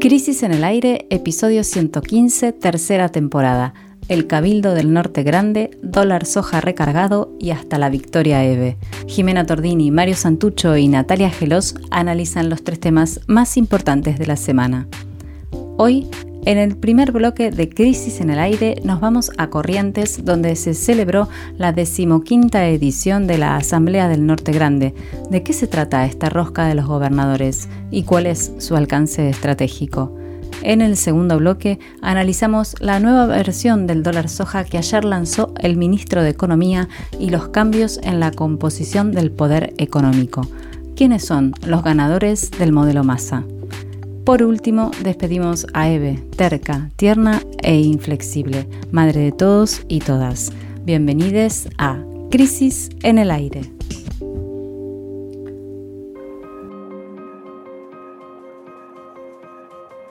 Crisis en el Aire, episodio 115, tercera temporada. El Cabildo del Norte Grande, dólar soja recargado y hasta la victoria EVE. Jimena Tordini, Mario Santucho y Natalia Gelos analizan los tres temas más importantes de la semana. Hoy en el primer bloque de Crisis en el Aire nos vamos a Corrientes, donde se celebró la decimoquinta edición de la Asamblea del Norte Grande. ¿De qué se trata esta rosca de los gobernadores y cuál es su alcance estratégico? En el segundo bloque analizamos la nueva versión del dólar soja que ayer lanzó el ministro de Economía y los cambios en la composición del poder económico. ¿Quiénes son los ganadores del modelo masa? Por último, despedimos a Eve, terca, tierna e inflexible, madre de todos y todas. Bienvenidos a Crisis en el Aire.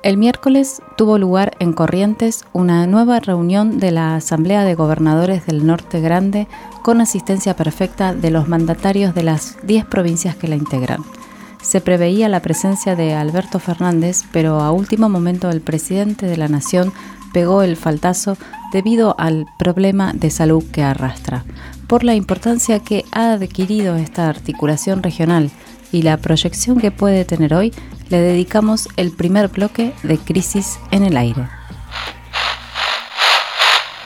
El miércoles tuvo lugar en Corrientes una nueva reunión de la Asamblea de Gobernadores del Norte Grande con asistencia perfecta de los mandatarios de las 10 provincias que la integran. Se preveía la presencia de Alberto Fernández, pero a último momento el presidente de la Nación pegó el faltazo debido al problema de salud que arrastra. Por la importancia que ha adquirido esta articulación regional y la proyección que puede tener hoy, le dedicamos el primer bloque de Crisis en el Aire.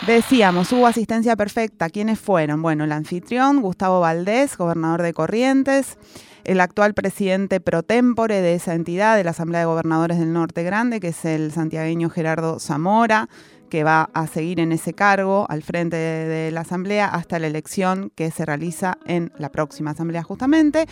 Decíamos, hubo asistencia perfecta. ¿Quiénes fueron? Bueno, el anfitrión, Gustavo Valdés, gobernador de Corrientes, el actual presidente pro tempore de esa entidad, de la Asamblea de Gobernadores del Norte Grande, que es el santiagueño Gerardo Zamora, que va a seguir en ese cargo al frente de, la Asamblea hasta la elección que se realiza en la próxima Asamblea justamente.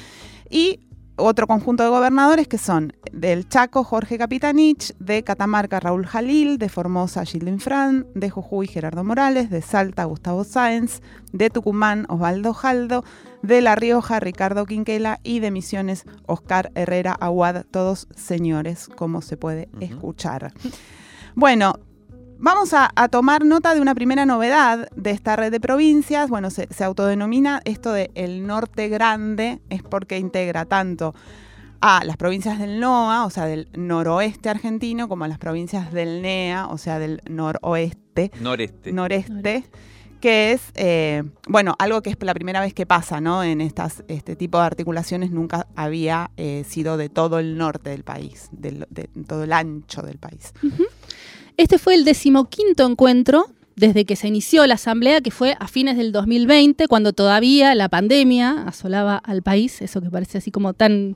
Y otro conjunto de gobernadores que son del Chaco Jorge Capitanich, de Catamarca Raúl Jalil, de Formosa Gilles Fran, de Jujuy Gerardo Morales, de Salta Gustavo Sáenz, de Tucumán Osvaldo Jaldo, de La Rioja Ricardo Quinquela y de Misiones Oscar Herrera Aguad, todos señores, como se puede escuchar. Bueno, Vamos a, tomar nota de una primera novedad de esta red de provincias. Bueno, se, autodenomina esto de el norte grande, es porque integra tanto a las provincias del NOA, o sea, del noroeste argentino, como a las provincias del NEA, o sea, del noroeste. Noreste. Noreste. Que es, eh, bueno, algo que es la primera vez que pasa, ¿no? En estas, este tipo de articulaciones nunca había eh, sido de todo el norte del país, de, todo el ancho del país. Este fue el decimoquinto encuentro desde que se inició la asamblea, que fue a fines del 2020, cuando todavía la pandemia asolaba al país, eso que parece así como tan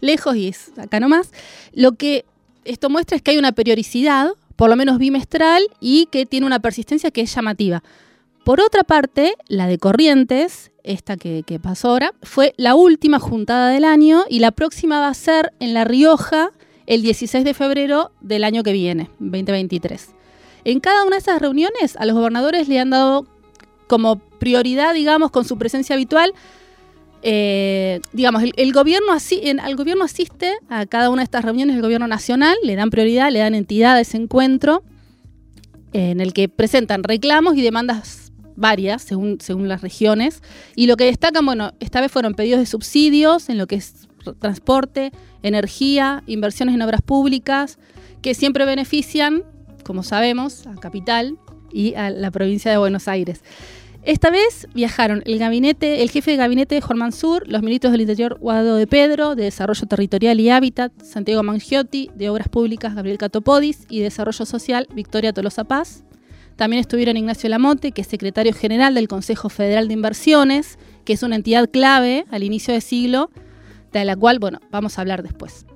lejos y es acá nomás. Lo que esto muestra es que hay una periodicidad, por lo menos bimestral, y que tiene una persistencia que es llamativa. Por otra parte, la de Corrientes, esta que, que pasó ahora, fue la última juntada del año y la próxima va a ser en La Rioja, el 16 de febrero del año que viene, 2023. En cada una de esas reuniones a los gobernadores le han dado como prioridad, digamos, con su presencia habitual, eh, digamos, el, gobierno al gobierno asiste a cada una de estas reuniones del gobierno nacional, le dan prioridad, le dan entidad a ese encuentro en el que presentan reclamos y demandas varias según, según las regiones. Y lo que destacan, bueno, esta vez fueron pedidos de subsidios en lo que es transporte, energía, inversiones en obras públicas, que siempre benefician, como sabemos, a Capital y a la provincia de Buenos Aires. Esta vez viajaron el gabinete, el jefe de gabinete de Jorman Sur, los ministros del Interior Guado de Pedro, de Desarrollo Territorial y Hábitat, Santiago Mangiotti, de Obras Públicas Gabriel Catopodis y Desarrollo Social Victoria Tolosa Paz. También estuvieron Ignacio Lamonte, que es secretario general del Consejo Federal de Inversiones, que es una entidad clave al inicio del siglo de la cual, bueno, vamos a hablar después.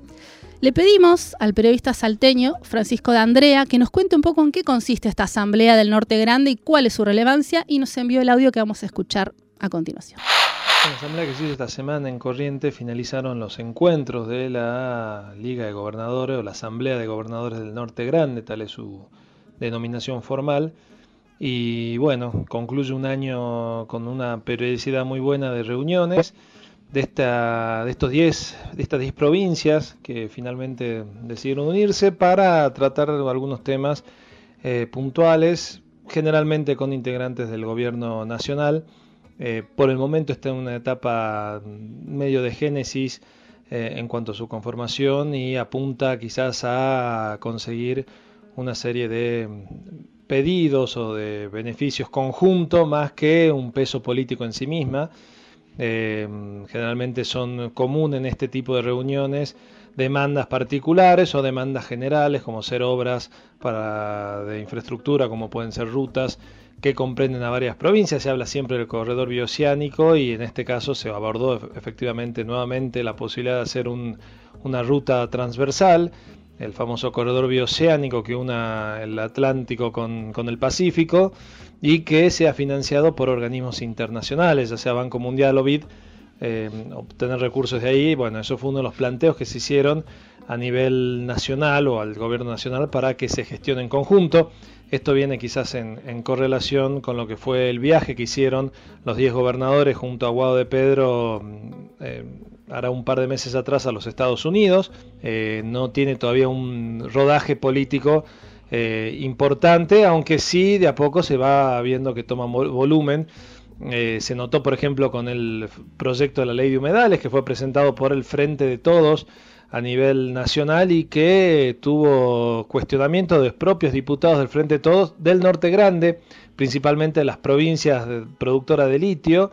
Le pedimos al periodista salteño Francisco de Andrea que nos cuente un poco en qué consiste esta Asamblea del Norte Grande y cuál es su relevancia y nos envió el audio que vamos a escuchar a continuación. En la asamblea que se hizo esta semana en Corrientes finalizaron los encuentros de la Liga de Gobernadores o la Asamblea de Gobernadores del Norte Grande, tal es su denominación formal. Y bueno, concluye un año con una periodicidad muy buena de reuniones de, esta, de, estos 10, de estas 10 provincias que finalmente decidieron unirse para tratar algunos temas eh, puntuales, generalmente con integrantes del gobierno nacional. Eh, por el momento está en una etapa medio de génesis eh, en cuanto a su conformación y apunta quizás a conseguir una serie de pedidos o de beneficios conjuntos más que un peso político en sí misma. Eh, generalmente son comunes en este tipo de reuniones demandas particulares o demandas generales como ser obras para, de infraestructura como pueden ser rutas que comprenden a varias provincias. Se habla siempre del corredor bioceánico y en este caso se abordó efectivamente nuevamente la posibilidad de hacer una ruta transversal el famoso corredor bioceánico que una el Atlántico con, el Pacífico y que sea financiado por organismos internacionales, ya sea Banco Mundial o BID, eh, obtener recursos de ahí. Bueno, eso fue uno de los planteos que se hicieron a nivel nacional o al gobierno nacional para que se gestione en conjunto. Esto viene quizás en, correlación con lo que fue el viaje que hicieron los 10 gobernadores junto a Guado de Pedro. Eh, hará un par de meses atrás a los Estados Unidos. Eh, no tiene todavía un rodaje político eh, importante, aunque sí de a poco se va viendo que toma volumen. Eh, se notó, por ejemplo, con el proyecto de la ley de humedales que fue presentado por el Frente de Todos a nivel nacional y que tuvo cuestionamiento de los propios diputados del Frente de Todos del Norte Grande, principalmente de las provincias productoras de litio,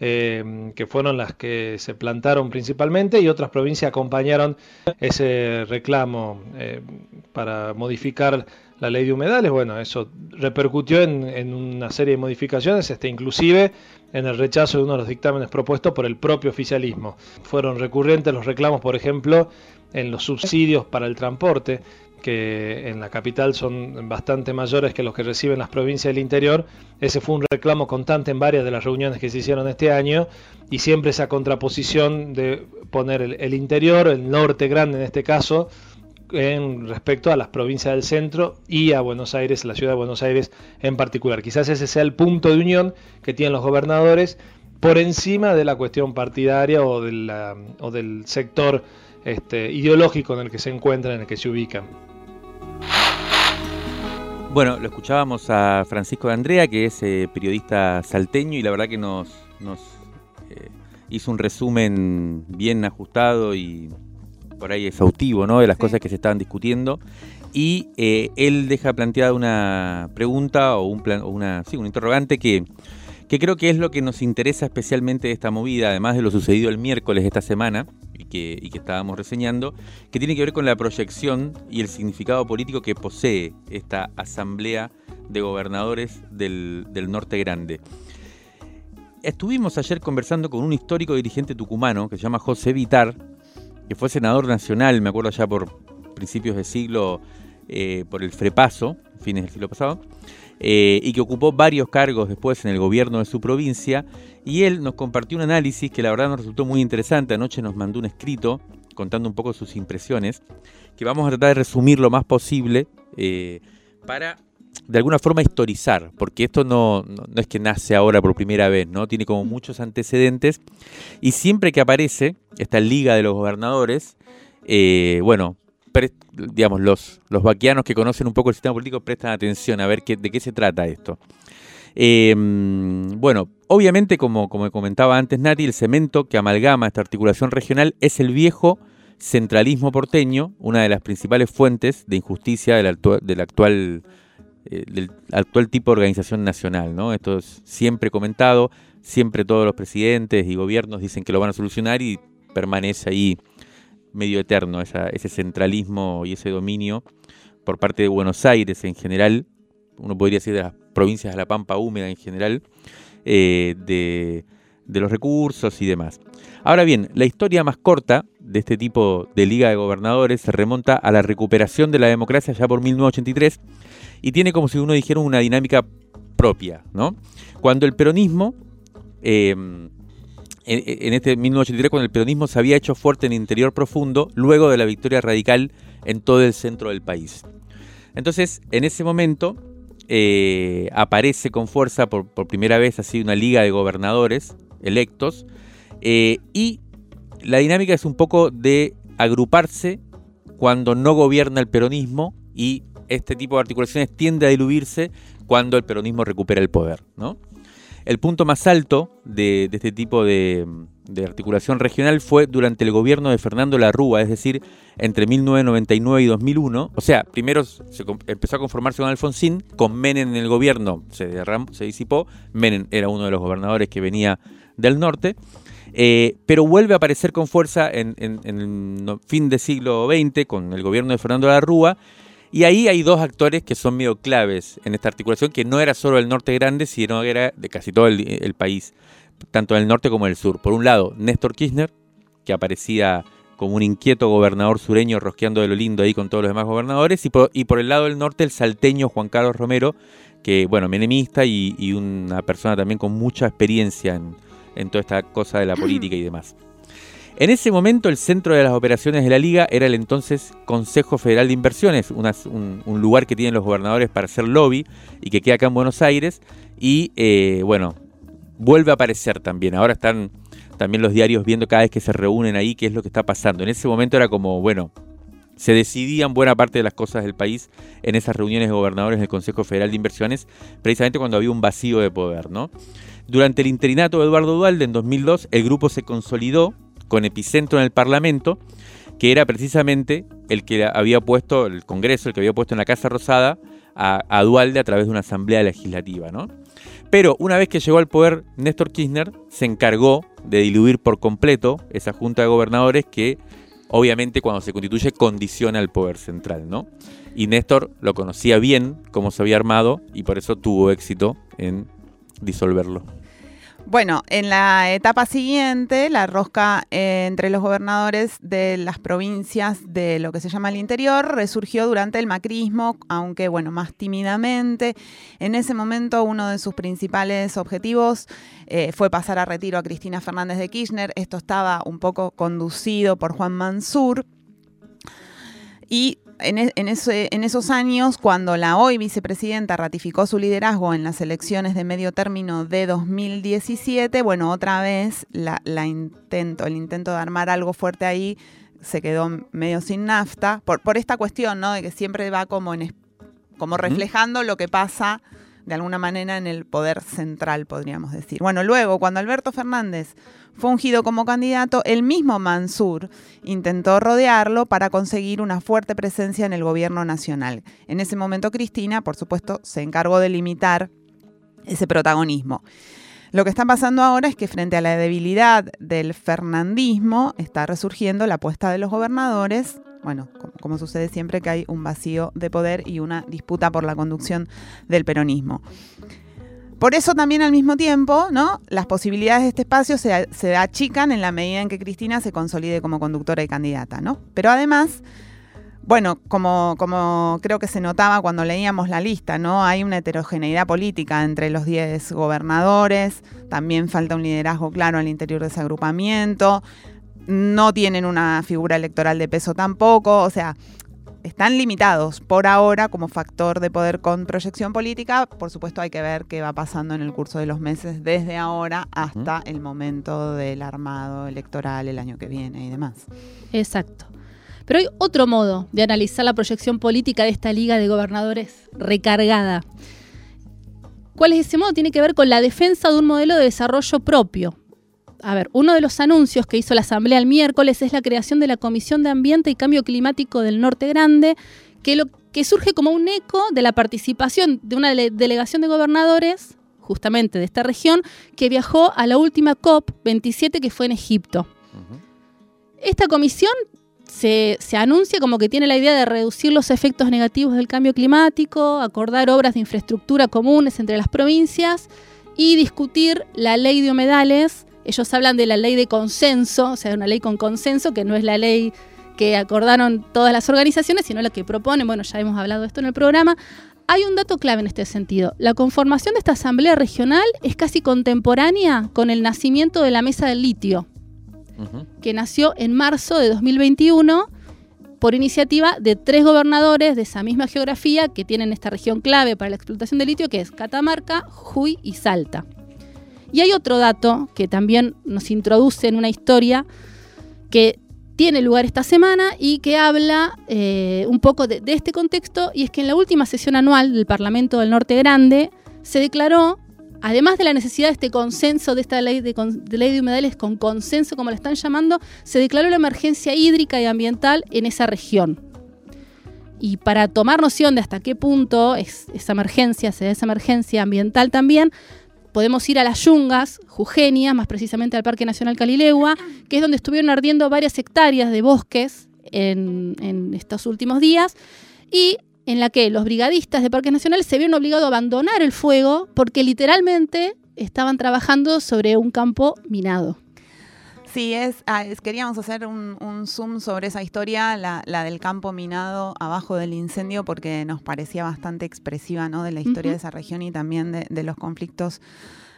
eh, que fueron las que se plantaron principalmente y otras provincias acompañaron ese reclamo eh, para modificar la ley de humedales. Bueno, eso repercutió en, una serie de modificaciones, este, inclusive en el rechazo de uno de los dictámenes propuestos por el propio oficialismo. Fueron recurrentes los reclamos, por ejemplo, en los subsidios para el transporte que en la capital son bastante mayores que los que reciben las provincias del interior. Ese fue un reclamo constante en varias de las reuniones que se hicieron este año y siempre esa contraposición de poner el, interior, el norte grande en este caso, en respecto a las provincias del centro y a Buenos Aires, la ciudad de Buenos Aires en particular. Quizás ese sea el punto de unión que tienen los gobernadores por encima de la cuestión partidaria o, o del sector este, ideológico en el que se encuentran, en el que se ubican. Bueno, lo escuchábamos a Francisco de Andrea, que es eh, periodista salteño y la verdad que nos, eh, hizo un resumen bien ajustado y por ahí exhaustivo ¿no? de las cosas que se estaban discutiendo. Y eh, él deja planteada una pregunta o, un una, sí, un interrogante que, que creo que es lo que nos interesa especialmente de esta movida, además de lo sucedido el miércoles esta semana, y que, estábamos reseñando, que tiene que ver con la proyección y el significado político que posee esta Asamblea de Gobernadores del, Norte Grande. Estuvimos ayer conversando con un histórico dirigente tucumano que se llama José Vitar, que fue senador nacional, me acuerdo ya por principios de siglo, eh, por el Frepaso, fines del siglo pasado, eh, y que ocupó varios cargos después en el gobierno de su provincia, y él nos compartió un análisis que la verdad nos resultó muy interesante. Anoche nos mandó un escrito contando un poco sus impresiones, que vamos a tratar de resumir lo más posible eh, para de alguna forma historizar, porque esto no, no, es que nace ahora por primera vez, ¿no? Tiene como muchos antecedentes y siempre que aparece esta Liga de los Gobernadores, eh, bueno, digamos, los, los vaquianos que conocen un poco el sistema político prestan atención a ver qué, de qué se trata esto. Em, bueno, obviamente, como, como comentaba antes Nati, el cemento que amalgama esta articulación regional es el viejo centralismo porteño, una de las principales fuentes de injusticia del, del actual, eh, del actual tipo de organización nacional. ¿no? Esto es siempre comentado, siempre todos los presidentes y gobiernos dicen que lo van a solucionar y permanece ahí medio eterno ese centralismo y ese dominio por parte de Buenos Aires en general, uno podría decir de las provincias de la Pampa húmeda en general, eh, de, los recursos y demás. Ahora bien, la historia más corta de este tipo de Liga de Gobernadores se remonta a la recuperación de la democracia ya por 1983 y tiene como si uno dijera una dinámica propia, ¿no? Cuando el peronismo eh, en, este 1983 cuando el peronismo se había hecho fuerte en el interior profundo luego de la victoria radical en todo el centro del país. Entonces, en ese momento eh, aparece con fuerza por, primera vez así una liga de gobernadores electos eh, y la dinámica es un poco de agruparse cuando no gobierna el peronismo y este tipo de articulaciones tiende a diluirse cuando el peronismo recupera el poder. ¿no? El punto más alto de, este tipo de, articulación regional fue durante el gobierno de Fernando Larrúa, es decir, entre 1999 y 2001. O sea, primero se empezó a conformarse con Alfonsín, con Menem en el gobierno se, se disipó, Menem era uno de los gobernadores que venía del norte. Eh, pero vuelve a aparecer con fuerza en, el fin del siglo XX con el gobierno de Fernando Larrúa. Y ahí hay dos actores que son medio claves en esta articulación, que no era solo el norte grande, sino que era de casi todo el, país, tanto del norte como del sur. Por un lado, Néstor Kirchner, que aparecía como un inquieto gobernador sureño rosqueando de lo lindo ahí con todos los demás gobernadores, y por, el lado del norte el salteño Juan Carlos Romero, que bueno, menemista y una persona también con mucha experiencia en, en toda esta cosa de la política y demás. En ese momento el centro de las operaciones de la liga era el entonces Consejo Federal de Inversiones, un, lugar que tienen los gobernadores para hacer lobby y que queda acá en Buenos Aires. Y eh, bueno, vuelve a aparecer también. Ahora están también los diarios viendo cada vez que se reúnen ahí qué es lo que está pasando. En ese momento era como, bueno, se decidían buena parte de las cosas del país en esas reuniones de gobernadores del Consejo Federal de Inversiones, precisamente cuando había un vacío de poder, ¿no? Durante el interinato de Eduardo Dualde en 2002, el grupo se consolidó con epicentro en el Parlamento, que era precisamente el que había puesto, el Congreso, el que había puesto en la Casa Rosada a, Dualde a través de una asamblea legislativa, ¿no? Pero una vez que llegó al poder Néstor Kirchner, se encargó de diluir por completo esa junta de gobernadores que obviamente cuando se constituye condiciona el poder central, ¿no? Y Néstor lo conocía bien cómo se había armado y por eso tuvo éxito en disolverlo. Bueno, en la etapa siguiente, la rosca eh, entre los gobernadores de las provincias de lo que se llama el interior resurgió durante el macrismo, aunque bueno, más tímidamente. En ese momento uno de sus principales objetivos eh, fue pasar a retiro a Cristina Fernández de Kirchner. Esto estaba un poco conducido por Juan Mansur. Y e, en, esos años, cuando la hoy vicepresidenta ratificó su liderazgo en las elecciones de medio término de 2017, bueno, otra vez la, intento, el intento de armar algo fuerte ahí se quedó medio sin nafta, por, por esta cuestión, ¿no? De que siempre va como, en, como reflejando lo que pasa de alguna manera en el poder central, podríamos decir. Bueno, luego, cuando Alberto Fernández fue ungido como candidato, el mismo Mansur intentó rodearlo para conseguir una fuerte presencia en el gobierno nacional. En ese momento Cristina, por supuesto, se encargó de limitar ese protagonismo. Lo que está pasando ahora es que frente a la debilidad del fernandismo está resurgiendo la apuesta de los gobernadores bueno, como, sucede siempre que hay un vacío de poder y una disputa por la conducción del peronismo. Por eso también al mismo tiempo, ¿no? Las posibilidades de este espacio se, achican en la medida en que Cristina se consolide como conductora y candidata, ¿no? Pero además, bueno, como, como creo que se notaba cuando leíamos la lista, ¿no? Hay una heterogeneidad política entre los 10 gobernadores, también falta un liderazgo claro al interior de ese agrupamiento, no tienen una figura electoral de peso tampoco, o sea, están limitados por ahora como factor de poder con proyección política. Por supuesto hay que ver qué va pasando en el curso de los meses desde ahora hasta el momento del armado electoral el año que viene y demás. Exacto. Pero hay otro modo de analizar la proyección política de esta liga de gobernadores recargada. ¿Cuál es ese modo? Tiene que ver con la defensa de un modelo de desarrollo propio, a ver, uno de los anuncios que hizo la Asamblea el miércoles es la creación de la Comisión de Ambiente y Cambio Climático del Norte Grande, que, lo, que surge como un eco de la participación de una delegación de gobernadores, justamente de esta región, que viajó a la última COP27 que fue en Egipto. Esta comisión se, se, anuncia como que tiene la idea de reducir los efectos negativos del cambio climático, acordar obras de infraestructura comunes entre las provincias y discutir la ley de humedales ellos hablan de la ley de consenso, o sea, una ley con consenso, que no es la ley que acordaron todas las organizaciones, sino la que proponen, bueno, ya hemos hablado de esto en el programa. Hay un dato clave en este sentido. La conformación de esta asamblea regional es casi contemporánea con el nacimiento de la Mesa del Litio, que nació en marzo de 2021 por iniciativa de tres gobernadores de esa misma geografía que tienen esta región clave para la explotación del litio, que es Catamarca, Jujuy y Salta. Y hay otro dato que también nos introduce en una historia que tiene lugar esta semana y que habla eh, un poco de, este contexto, y es que en la última sesión anual del Parlamento del Norte Grande se declaró además de la necesidad de este consenso, de esta ley de, ley de humedales con consenso, como la están llamando, se declaró la emergencia hídrica y ambiental en esa región. Y para tomar noción de hasta qué punto es esa emergencia, se da esa emergencia ambiental también, podemos ir a las Yungas, Jujeña, más precisamente al Parque Nacional Calilegua, que es donde estuvieron ardiendo varias hectáreas de bosques en, en estos últimos días, y en la que los brigadistas de Parques Nacionales se vieron obligados a abandonar el fuego porque literalmente estaban trabajando sobre un campo minado. Sí, ah, es, queríamos hacer un, zoom sobre esa historia, la, del campo minado abajo del incendio, porque nos parecía bastante expresiva ¿no? de la historia de esa región y también de, los conflictos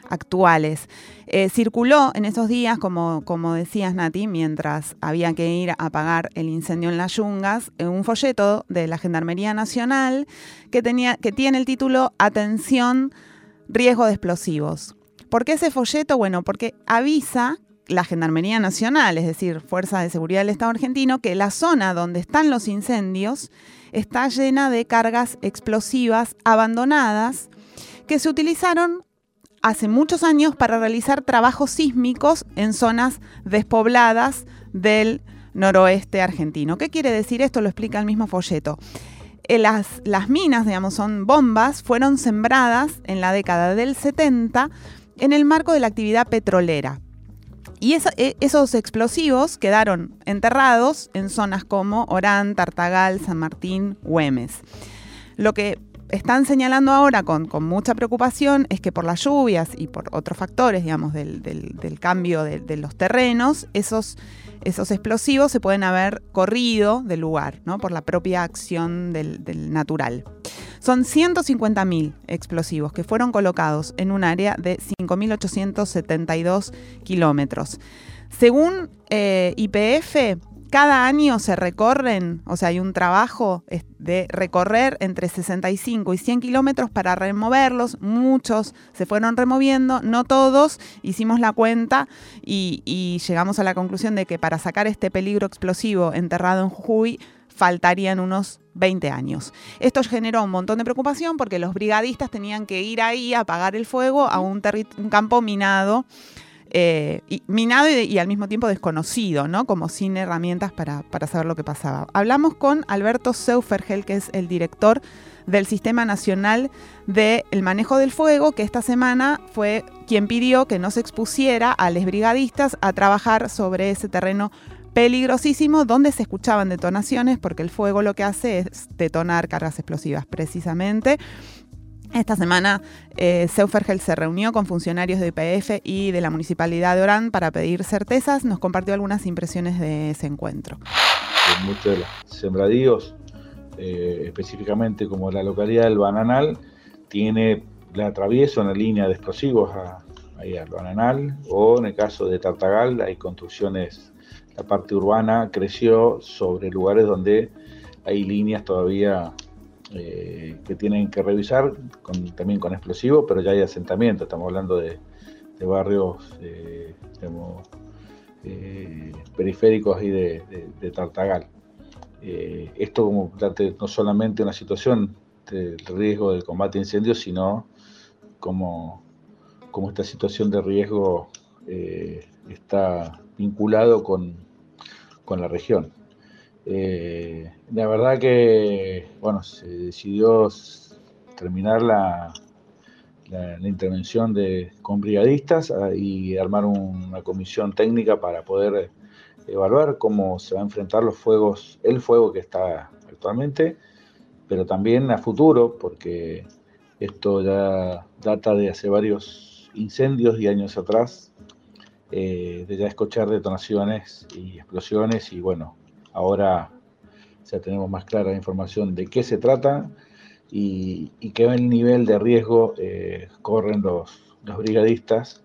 actuales. Eh, circuló en esos días, como, como decías Nati, mientras había que ir a apagar el incendio en las yungas, eh, un folleto de la Gendarmería Nacional que, tenía, que tiene el título Atención, riesgo de explosivos. ¿Por qué ese folleto? Bueno, porque avisa la Gendarmería Nacional, es decir, Fuerza de Seguridad del Estado argentino, que la zona donde están los incendios está llena de cargas explosivas abandonadas que se utilizaron hace muchos años para realizar trabajos sísmicos en zonas despobladas del noroeste argentino. ¿Qué quiere decir esto? Lo explica el mismo folleto. Eh, las, las minas, digamos, son bombas, fueron sembradas en la década del 70 en el marco de la actividad petrolera. Y e, esos explosivos quedaron enterrados en zonas como Orán, Tartagal, San Martín, Güemes. Lo que están señalando ahora con, mucha preocupación es que por las lluvias y por otros factores, digamos, del, cambio de, los terrenos, esos, esos explosivos se pueden haber corrido del lugar, ¿no? Por la propia acción del, natural. Son 150.000 explosivos que fueron colocados en un área de 5.872 kilómetros. Según eh, IPF, cada año se recorren, o sea, hay un trabajo de recorrer entre 65 y 100 kilómetros para removerlos. Muchos se fueron removiendo, no todos. Hicimos la cuenta y, llegamos a la conclusión de que para sacar este peligro explosivo enterrado en Jujuy faltarían unos 20 años. Esto generó un montón de preocupación porque los brigadistas tenían que ir ahí a apagar el fuego a un, campo minado eh, minado y, al mismo tiempo desconocido, ¿no? Como sin herramientas para, saber lo que pasaba. Hablamos con Alberto Seufergel, que es el director del Sistema Nacional del Manejo del Fuego, que esta semana fue quien pidió que no se expusiera a los brigadistas a trabajar sobre ese terreno peligrosísimo donde se escuchaban detonaciones, porque el fuego lo que hace es detonar cargas explosivas precisamente. Esta semana, eh, Seufergel se reunió con funcionarios de IPF y de la Municipalidad de Orán para pedir certezas. Nos compartió algunas impresiones de ese encuentro. En muchos de los sembradíos, eh, específicamente como la localidad del Bananal, tiene la atravieso una línea de explosivos ahí al Bananal, o en el caso de Tartagal hay construcciones, la parte urbana creció sobre lugares donde hay líneas todavía eh, que tienen que revisar, también con explosivos, pero ya hay asentamiento, estamos hablando de, barrios eh, eh, periféricos ahí de, Tartagal. esto como no solamente una situación de riesgo del combate a incendios, sino como, como esta situación de riesgo está vinculado con, con la región. Eh, la verdad que, bueno, se decidió terminar la, la, intervención de, con brigadistas ah, y armar una comisión técnica para poder evaluar cómo se va a enfrentar los fuegos, el fuego que está actualmente, pero también a futuro, porque esto ya data de hace varios incendios y años atrás, eh, de ya escuchar detonaciones y explosiones y bueno, ahora ya tenemos más clara la información de qué se trata y, qué nivel de riesgo eh, corren los, brigadistas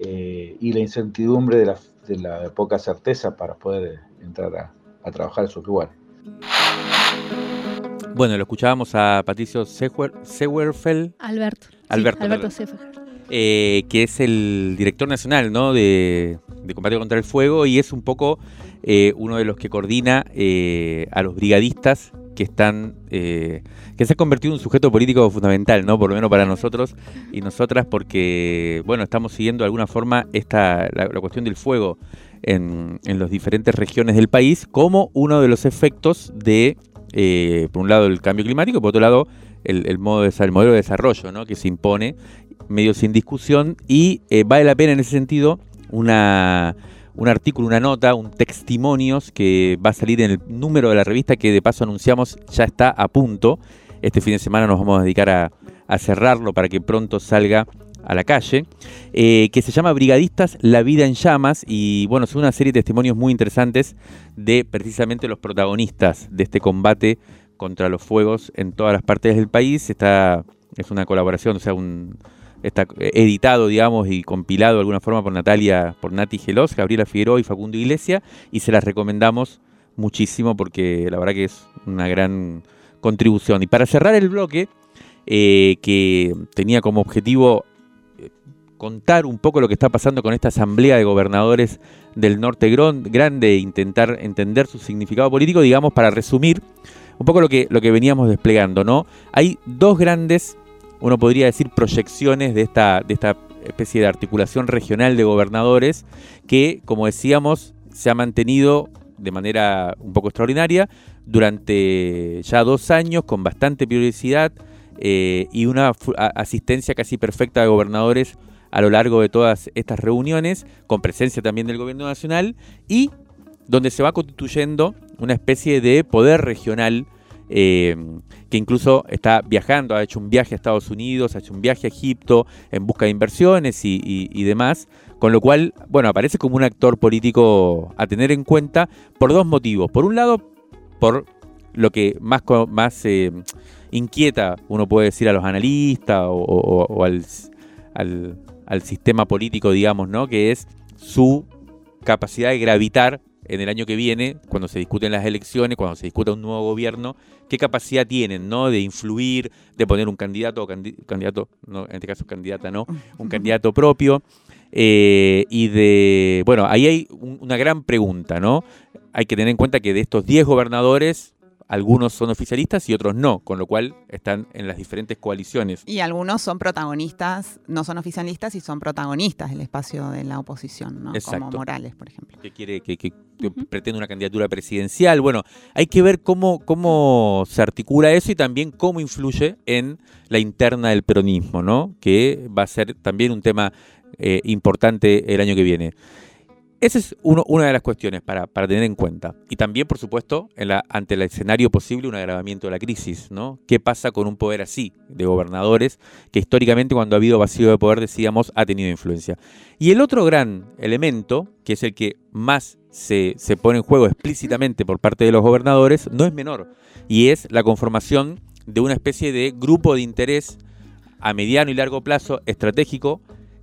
eh, y la incertidumbre de la, poca certeza para poder entrar a, trabajar en su lugar. Bueno, lo escuchábamos a Patricio Sewerfeld. Alberto. Alberto. Alberto eh, que es el director nacional de, combate contra el fuego y es un poco eh, uno de los que coordina eh, a los brigadistas que están que se ha convertido en un sujeto político fundamental, ¿no? Por lo menos para nosotros y nosotras, porque bueno, estamos siguiendo de alguna forma esta la, cuestión del fuego en, en las diferentes regiones del país como uno de los efectos de, por un lado, el cambio climático, por otro lado, el, modo el modelo de desarrollo ¿no? que se impone, medio sin discusión, y eh, vale la pena en ese sentido una un artículo, una nota, un testimonios que va a salir en el número de la revista que de paso anunciamos ya está a punto. Este fin de semana nos vamos a dedicar a, cerrarlo para que pronto salga a la calle, eh, que se llama Brigadistas, la vida en llamas, y bueno, es una serie de testimonios muy interesantes de precisamente los protagonistas de este combate contra los fuegos en todas las partes del país. Está, es una colaboración, o sea, un, está editado, digamos, y compilado de alguna forma por Natalia, por Nati Gelos, Gabriela Figueroa y Facundo Iglesia, y se las recomendamos muchísimo porque la verdad que es una gran contribución. Y para cerrar el bloque, eh, que tenía como objetivo eh, contar un poco lo que está pasando con esta asamblea de gobernadores del norte grande e intentar entender su significado político, digamos, para resumir un poco lo que, lo que veníamos desplegando, ¿no? Hay dos grandes uno podría decir, proyecciones de esta, de esta especie de articulación regional de gobernadores que, como decíamos, se ha mantenido de manera un poco extraordinaria durante ya dos años con bastante periodicidad eh, y una asistencia casi perfecta de gobernadores a lo largo de todas estas reuniones, con presencia también del gobierno nacional y donde se va constituyendo una especie de poder regional eh, que incluso está viajando, ha hecho un viaje a Estados Unidos, ha hecho un viaje a Egipto en busca de inversiones y, demás, con lo cual, bueno, aparece como un actor político a tener en cuenta por dos motivos. Por un lado, por lo que más, más eh, inquieta, uno puede decir, a los analistas o, al, al, sistema político, digamos, ¿no? Que es su capacidad de gravitar en el año que viene, cuando se discuten las elecciones, cuando se discuta un nuevo gobierno, qué capacidad tienen, ¿no? De influir, de poner un candidato, candidato, no, en este caso candidata, ¿no? Un candidato propio. Eh, y de, bueno, ahí hay una gran pregunta, ¿no? Hay que tener en cuenta que de estos 10 gobernadores, algunos son oficialistas y otros no, con lo cual están en las diferentes coaliciones. Y algunos son protagonistas, no son oficialistas y son protagonistas del espacio de la oposición, ¿no? Como Morales, por ejemplo. Que quiere, que, pretende una candidatura presidencial. Bueno, hay que ver cómo, cómo se articula eso y también cómo influye en la interna del peronismo, ¿no? Que va a ser también un tema eh, importante el año que viene. Esa es una de las cuestiones para, tener en cuenta. Y también, por supuesto, ante el escenario posible, un agravamiento de la crisis. ¿no? ¿Qué pasa con un poder así, de gobernadores, que históricamente cuando ha habido vacío de poder, decíamos, ha tenido influencia? Y el otro gran elemento, que es el que más se, se pone en juego explícitamente por parte de los gobernadores, no es menor. Y es la conformación de una especie de grupo de interés a mediano y largo plazo estratégico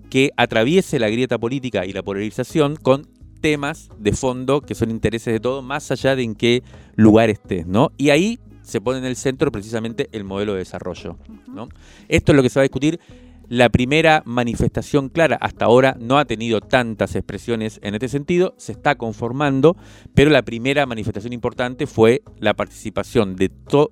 que atraviese la grieta política y la polarización con temas de fondo que son intereses de todos, más allá de en qué lugar estés, ¿no? Y ahí se pone en el centro precisamente el modelo de desarrollo, ¿no? Esto es lo que se va a discutir. La primera manifestación clara hasta ahora no ha tenido tantas expresiones en este sentido, se está conformando, pero la primera manifestación importante fue la participación de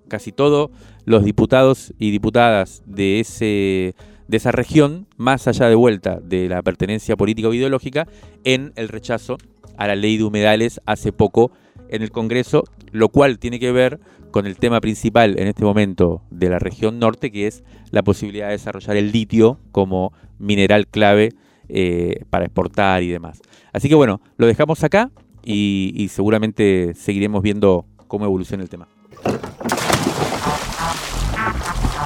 casi todos los diputados y diputadas de ese de esa región, más allá de vuelta de la pertenencia política o ideológica, en el rechazo a la ley de humedales hace poco en el Congreso, lo cual tiene que ver con el tema principal en este momento de la región norte, que es la posibilidad de desarrollar el litio como mineral clave eh, para exportar y demás. Así que bueno, lo dejamos acá y, y seguramente seguiremos viendo cómo evoluciona el tema.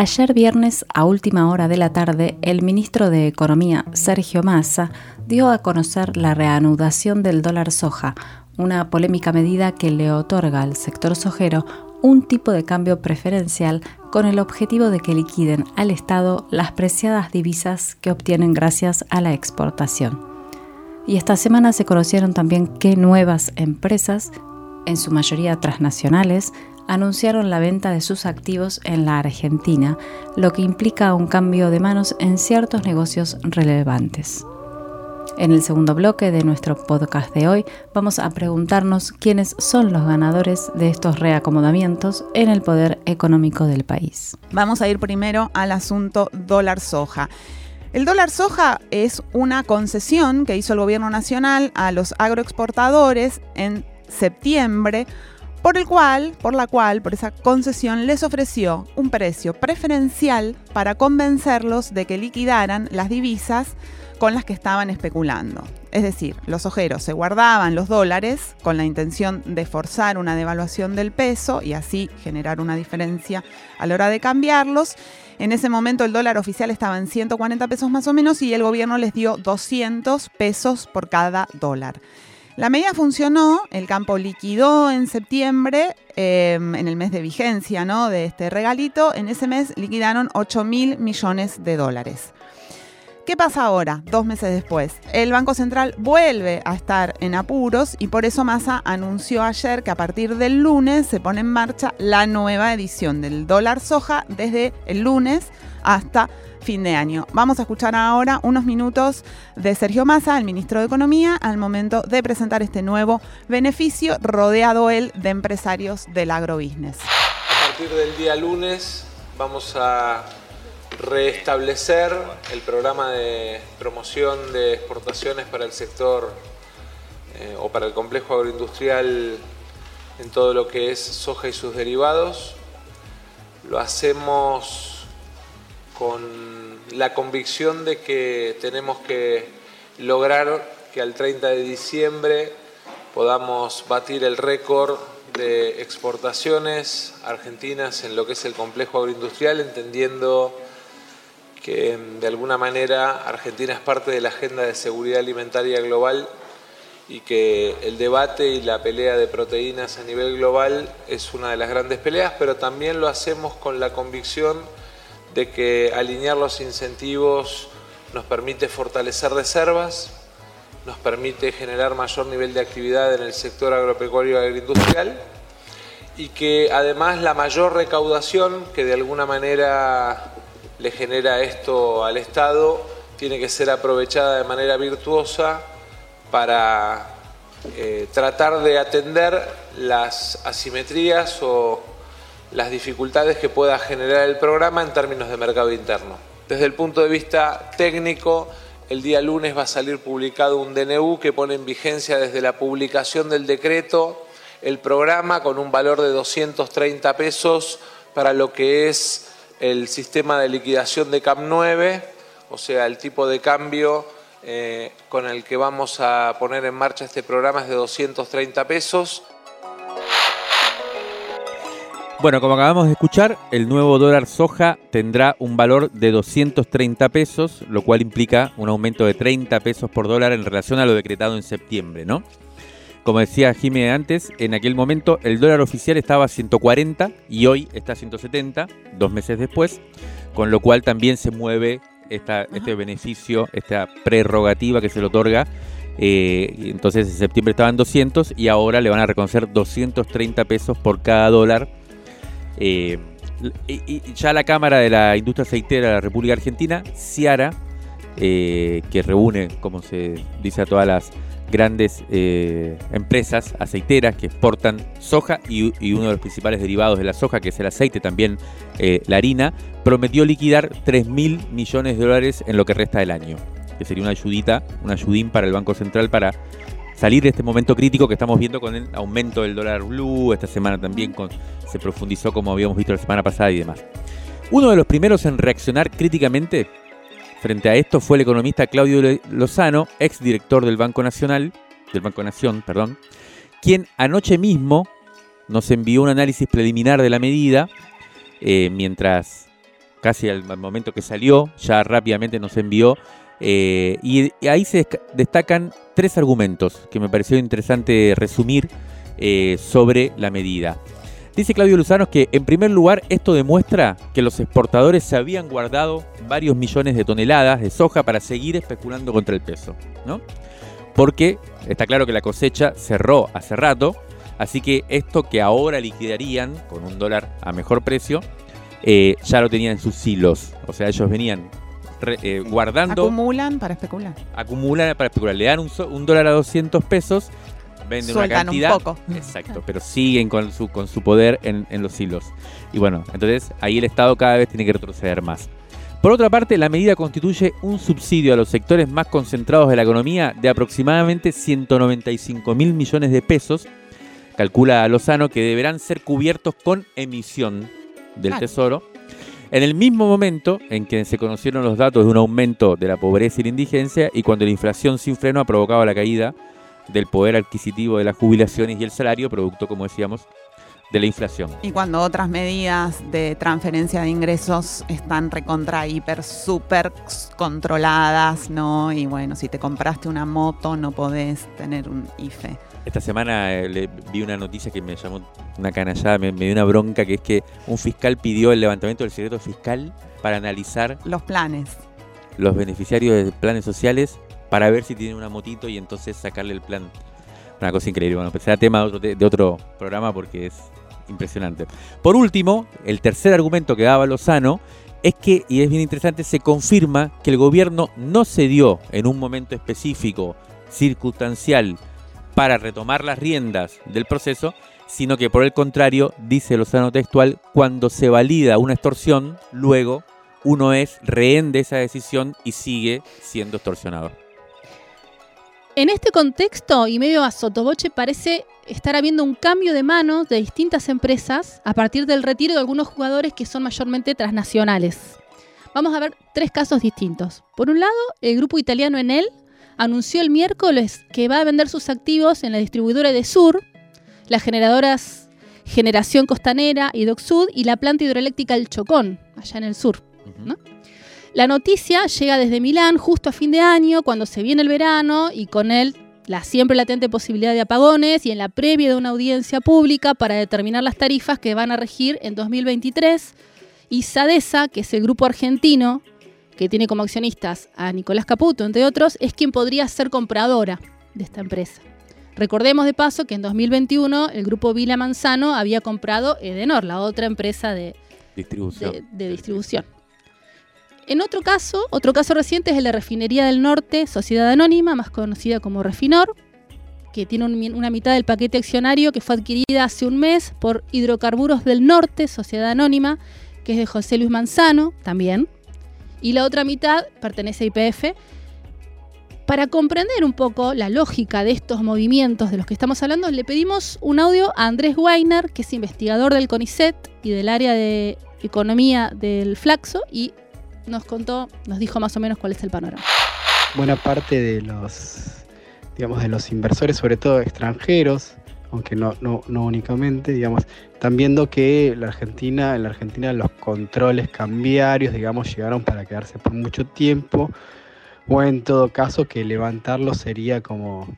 Ayer viernes, a última hora de la tarde, el ministro de Economía, Sergio Massa, dio a conocer la reanudación del dólar soja, una polémica medida que le otorga al sector sojero un tipo de cambio preferencial con el objetivo de que liquiden al Estado las preciadas divisas que obtienen gracias a la exportación. Y esta semana se conocieron también que nuevas empresas, en su mayoría transnacionales, anunciaron la venta de sus activos en la Argentina, lo que implica un cambio de manos en ciertos negocios relevantes. En el segundo bloque de nuestro podcast de hoy vamos a preguntarnos quiénes son los ganadores de estos reacomodamientos en el poder económico del país. Vamos a ir primero al asunto dólar soja. El dólar soja es una concesión que hizo el gobierno nacional a los agroexportadores en septiembre por el cual, por la cual, por esa concesión les ofreció un precio preferencial para convencerlos de que liquidaran las divisas con las que estaban especulando. Es decir, los ojeros se guardaban los dólares con la intención de forzar una devaluación del peso y así generar una diferencia a la hora de cambiarlos. En ese momento el dólar oficial estaba en 140 pesos más o menos y el gobierno les dio 200 pesos por cada dólar. La medida funcionó, el campo liquidó en septiembre, em, en el mes de vigencia ¿no? de este regalito, en ese mes liquidaron 8 mil millones de dólares. ¿Qué pasa ahora, dos meses después? El Banco Central vuelve a estar en apuros y por eso Massa anunció ayer que a partir del lunes se pone en marcha la nueva edición del dólar soja desde el lunes hasta fin de año. Vamos a escuchar ahora unos minutos de Sergio Massa, el ministro de Economía, al momento de presentar este nuevo beneficio, rodeado él de empresarios del agrobusiness. A partir del día lunes vamos a restablecer el programa de promoción de exportaciones para el sector eh, o para el complejo agroindustrial en todo lo que es soja y sus derivados. Lo hacemos con la convicción de que tenemos que lograr que al 30 de diciembre podamos batir el récord de exportaciones argentinas en lo que es el complejo agroindustrial, entendiendo que de alguna manera Argentina es parte de la agenda de seguridad alimentaria global y que el debate y la pelea de proteínas a nivel global es una de las grandes peleas, pero también lo hacemos con la convicción de que alinear los incentivos nos permite fortalecer reservas, nos permite generar mayor nivel de actividad en el sector agropecuario y agroindustrial y que además la mayor recaudación que de alguna manera le genera esto al Estado tiene que ser aprovechada de manera virtuosa para eh, tratar de atender las asimetrías o las dificultades que pueda generar el programa en términos de mercado interno. Desde el punto de vista técnico, el día lunes va a salir publicado un DNU que pone en vigencia desde la publicación del decreto el programa con un valor de 230 pesos para lo que es el sistema de liquidación de CAM 9, o sea, el tipo de cambio eh, con el que vamos a poner en marcha este programa es de 230 pesos. Bueno, como acabamos de escuchar, el nuevo dólar soja tendrá un valor de 230 pesos, lo cual implica un aumento de 30 pesos por dólar en relación a lo decretado en septiembre, ¿no? Como decía Jimé antes, en aquel momento el dólar oficial estaba a 140 y hoy está a 170, dos meses después, con lo cual también se mueve este beneficio, esta prerrogativa que se le otorga. Eh, entonces en septiembre estaban 200 y ahora le van a reconocer 230 pesos por cada dólar. Eh, ya la Cámara de la Industria Aceitera de la República Argentina, Ciara, eh, que reúne, como se dice a todas las grandes eh, empresas aceiteras que exportan soja y, uno de los principales derivados de la soja, que es el aceite, también la harina, prometió liquidar 3 mil millones de dólares en lo que resta del año, que sería una ayudita, un ayudín para el Banco Central para salir de este momento crítico que estamos viendo con el aumento del dólar blue, esta semana también se profundizó como habíamos visto la semana pasada y demás. Uno de los primeros en reaccionar críticamente Frente a esto fue el economista Claudio Lozano, ex director del Banco Nacional, del Banco Nación, perdón, quien anoche mismo nos envió un análisis preliminar de la medida, eh, mientras casi al, momento que salió, ya rápidamente nos envió, eh, y, ahí se destacan tres argumentos que me pareció interesante resumir eh, sobre la medida. Dice Claudio Luzano que, en primer lugar, esto demuestra que los exportadores se habían guardado varios millones de toneladas de soja para seguir especulando contra el peso, ¿no? Porque está claro que la cosecha cerró hace rato, así que esto que ahora liquidarían con un dólar a mejor precio, eh, ya lo tenían en sus silos. O sea, ellos venían eh, guardando. Acumulan para especular. Acumulan para especular. Le dan un, un dólar a 200 pesos venden una cantidad. Un poco. Exacto, pero siguen con su, con su poder en, en los hilos. Y bueno, entonces ahí el Estado cada vez tiene que retroceder más. Por otra parte, la medida constituye un subsidio a los sectores más concentrados de la economía de aproximadamente 195 mil millones de pesos, calcula Lozano, que deberán ser cubiertos con emisión del Tesoro. En el mismo momento en que se conocieron los datos de un aumento de la pobreza y la indigencia y cuando la inflación sin freno ha provocado la caída del poder adquisitivo de las jubilaciones y el salario, producto, como decíamos, de la inflación. Y cuando otras medidas de transferencia de ingresos están recontra, hiper, súper controladas, ¿no? Y bueno, si te compraste una moto no podés tener un IFE. Esta semana eh, le, vi una noticia que me llamó una canallada, me, me dio una bronca, que es que un fiscal pidió el levantamiento del secreto fiscal para analizar los planes. Los beneficiarios de planes sociales para ver si tiene una motito y entonces sacarle el plan. Una cosa increíble. Bueno, pues será tema de otro, de otro programa porque es impresionante. Por último, el tercer argumento que daba Lozano es que, y es bien interesante, se confirma que el gobierno no se dio en un momento específico, circunstancial, para retomar las riendas del proceso, sino que por el contrario, dice Lozano textual, cuando se valida una extorsión, luego uno es rehén de esa decisión y sigue siendo extorsionado. En este contexto y medio a sotoboche parece estar habiendo un cambio de manos de distintas empresas a partir del retiro de algunos jugadores que son mayormente transnacionales. Vamos a ver tres casos distintos. Por un lado, el grupo italiano Enel anunció el miércoles que va a vender sus activos en la distribuidora de Sur, las generadoras Generación Costanera y Sud y la planta hidroeléctrica El Chocón, allá en el sur. ¿no? La noticia llega desde Milán justo a fin de año, cuando se viene el verano y con él la siempre latente posibilidad de apagones y en la previa de una audiencia pública para determinar las tarifas que van a regir en 2023. Y Sadesa, que es el grupo argentino que tiene como accionistas a Nicolás Caputo, entre otros, es quien podría ser compradora de esta empresa. Recordemos de paso que en 2021 el grupo Vila Manzano había comprado Edenor, la otra empresa de distribución. de distribución. En otro caso, otro caso reciente es el de Refinería del Norte, Sociedad Anónima, más conocida como Refinor, que tiene una mitad del paquete accionario que fue adquirida hace un mes por Hidrocarburos del Norte, Sociedad Anónima, que es de José Luis Manzano, también. Y la otra mitad pertenece a IPF. Para comprender un poco la lógica de estos movimientos de los que estamos hablando, le pedimos un audio a Andrés Weiner, que es investigador del CONICET y del área de economía del Flaxo, y nos contó, nos dijo más o menos cuál es el panorama. Buena parte de los, digamos, de los inversores, sobre todo extranjeros, aunque no, no, no únicamente, digamos, están viendo que la Argentina, en la Argentina los controles cambiarios, digamos, llegaron para quedarse por mucho tiempo, o en todo caso que levantarlos sería como,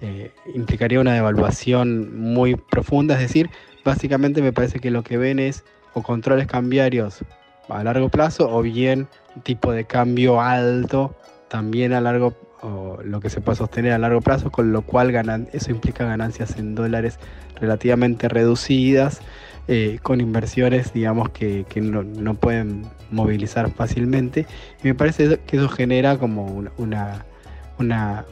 eh, implicaría una devaluación muy profunda, es decir, básicamente me parece que lo que ven es o controles cambiarios a largo plazo o bien tipo de cambio alto también a largo o lo que se puede sostener a largo plazo, con lo cual ganan, eso implica ganancias en dólares relativamente reducidas, eh, con inversiones, digamos, que, no, pueden movilizar fácilmente. Me parece que eso genera como una,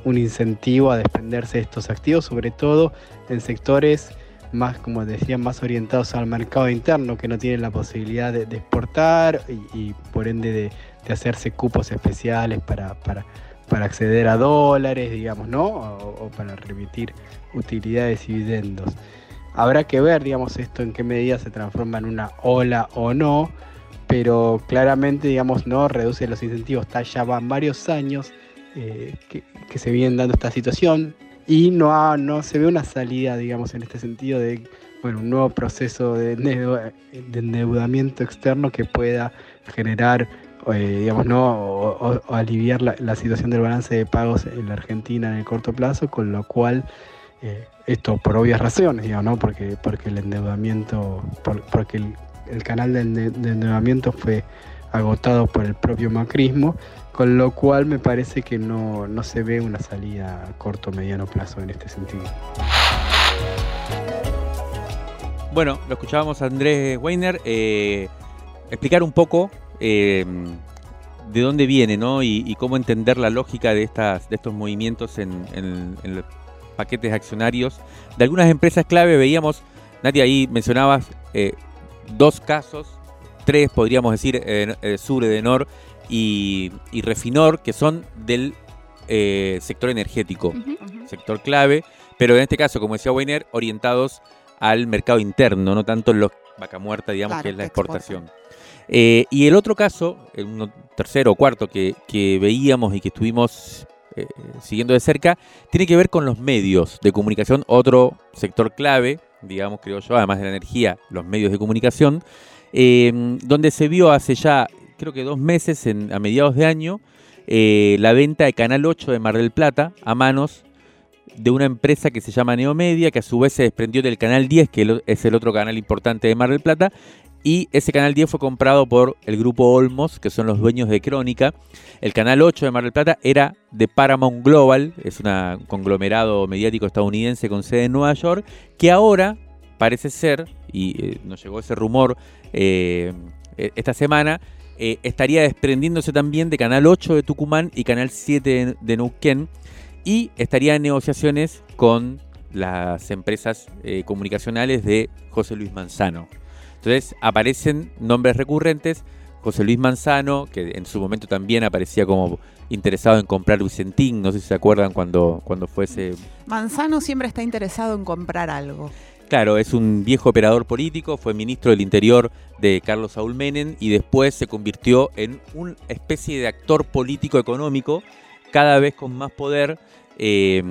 un incentivo a desprenderse de estos activos, sobre todo en sectores más, como decía, más orientados al mercado interno, que no tienen la posibilidad de, exportar y, por ende de, hacerse cupos especiales para, para, para, acceder a dólares, digamos, ¿no? O, para remitir utilidades y dividendos. Habrá que ver, digamos, esto en qué medida se transforma en una ola o no, pero claramente, digamos, no reduce los incentivos. ya van varios años eh, que, que se vienen dando esta situación y no, no se ve una salida, digamos, en este sentido de bueno, un nuevo proceso de, endeudamiento externo que pueda generar, eh, digamos, ¿no? O, aliviar la, situación del balance de pagos en la Argentina en el corto plazo, con lo cual eh, esto por obvias razones, digamos, ¿no? Porque, porque el endeudamiento, porque el, canal de, endeudamiento fue agotado por el propio macrismo, con lo cual me parece que no, no se ve una salida a corto o mediano plazo en este sentido. Bueno, lo escuchábamos a Andrés Weiner eh, explicar un poco eh, de dónde viene ¿no? Y, cómo entender la lógica de, estas, de estos movimientos en, en, los paquetes accionarios de algunas empresas clave. Veíamos, Nadia, ahí mencionabas eh, dos casos, tres podríamos decir, eh, Sur, Edenor y, y, Refinor, que son del eh, sector energético, sector clave, pero en este caso, como decía Weiner, orientados al mercado interno, no tanto en los vaca muerta, digamos, que es la exportación. Eh, y el otro caso, el tercero o cuarto que, veíamos y que estuvimos eh, siguiendo de cerca, tiene que ver con los medios de comunicación, otro sector clave, digamos, creo yo, además de la energía, los medios de comunicación, em, donde se vio hace ya, creo que dos meses, a mediados de año, eh, la venta de Canal 8 de Mar del Plata a manos de una empresa que se llama Neomedia, que a su vez se desprendió del Canal 10, que es el otro canal importante de Mar del Plata, y ese canal 10 fue comprado por el grupo Olmos, que son los dueños de Crónica. El canal 8 de Mar del Plata era de Paramount Global, es un conglomerado mediático estadounidense con sede en Nueva York, que ahora parece ser, y eh, nos llegó ese rumor eh, e-, esta semana, eh, estaría desprendiéndose también de Canal 8 de Tucumán y Canal 7 de, Neuquén, y estaría en negociaciones con las empresas comunicacionales de José Luis Manzano. Entonces aparecen nombres recurrentes. José Luis Manzano, que en su momento también aparecía como interesado en comprar Vicentín, no sé si se acuerdan cuando, cuando fue ese... Manzano siempre está interesado en comprar algo. Claro, es un viejo operador político, fue ministro del Interior de Carlos Saúl Menem y después se convirtió en una especie de actor político económico, cada vez con más poder. Eh,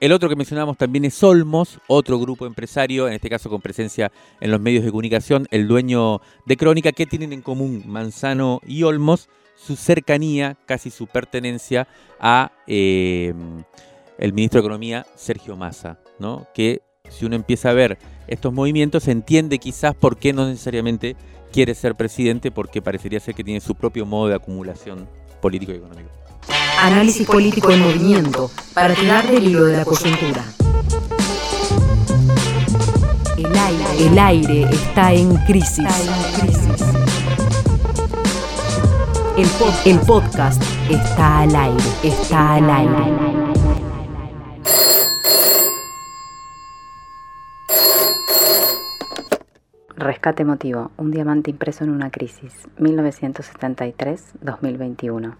el otro que mencionábamos también es Olmos, otro grupo empresario, en este caso con presencia en los medios de comunicación, el dueño de Crónica. ¿Qué tienen en común Manzano y Olmos? Su cercanía, casi su pertenencia a eh, el ministro de Economía, Sergio Massa, ¿no? que si uno empieza a ver estos movimientos, entiende quizás por qué no necesariamente quiere ser presidente, porque parecería ser que tiene su propio modo de acumulación político y económico. Análisis político en movimiento para tirar del hilo de la coyuntura. El aire, está en crisis. El, el podcast está al aire, está al aire. Rescate emotivo, un diamante impreso en una crisis, 1973-2021.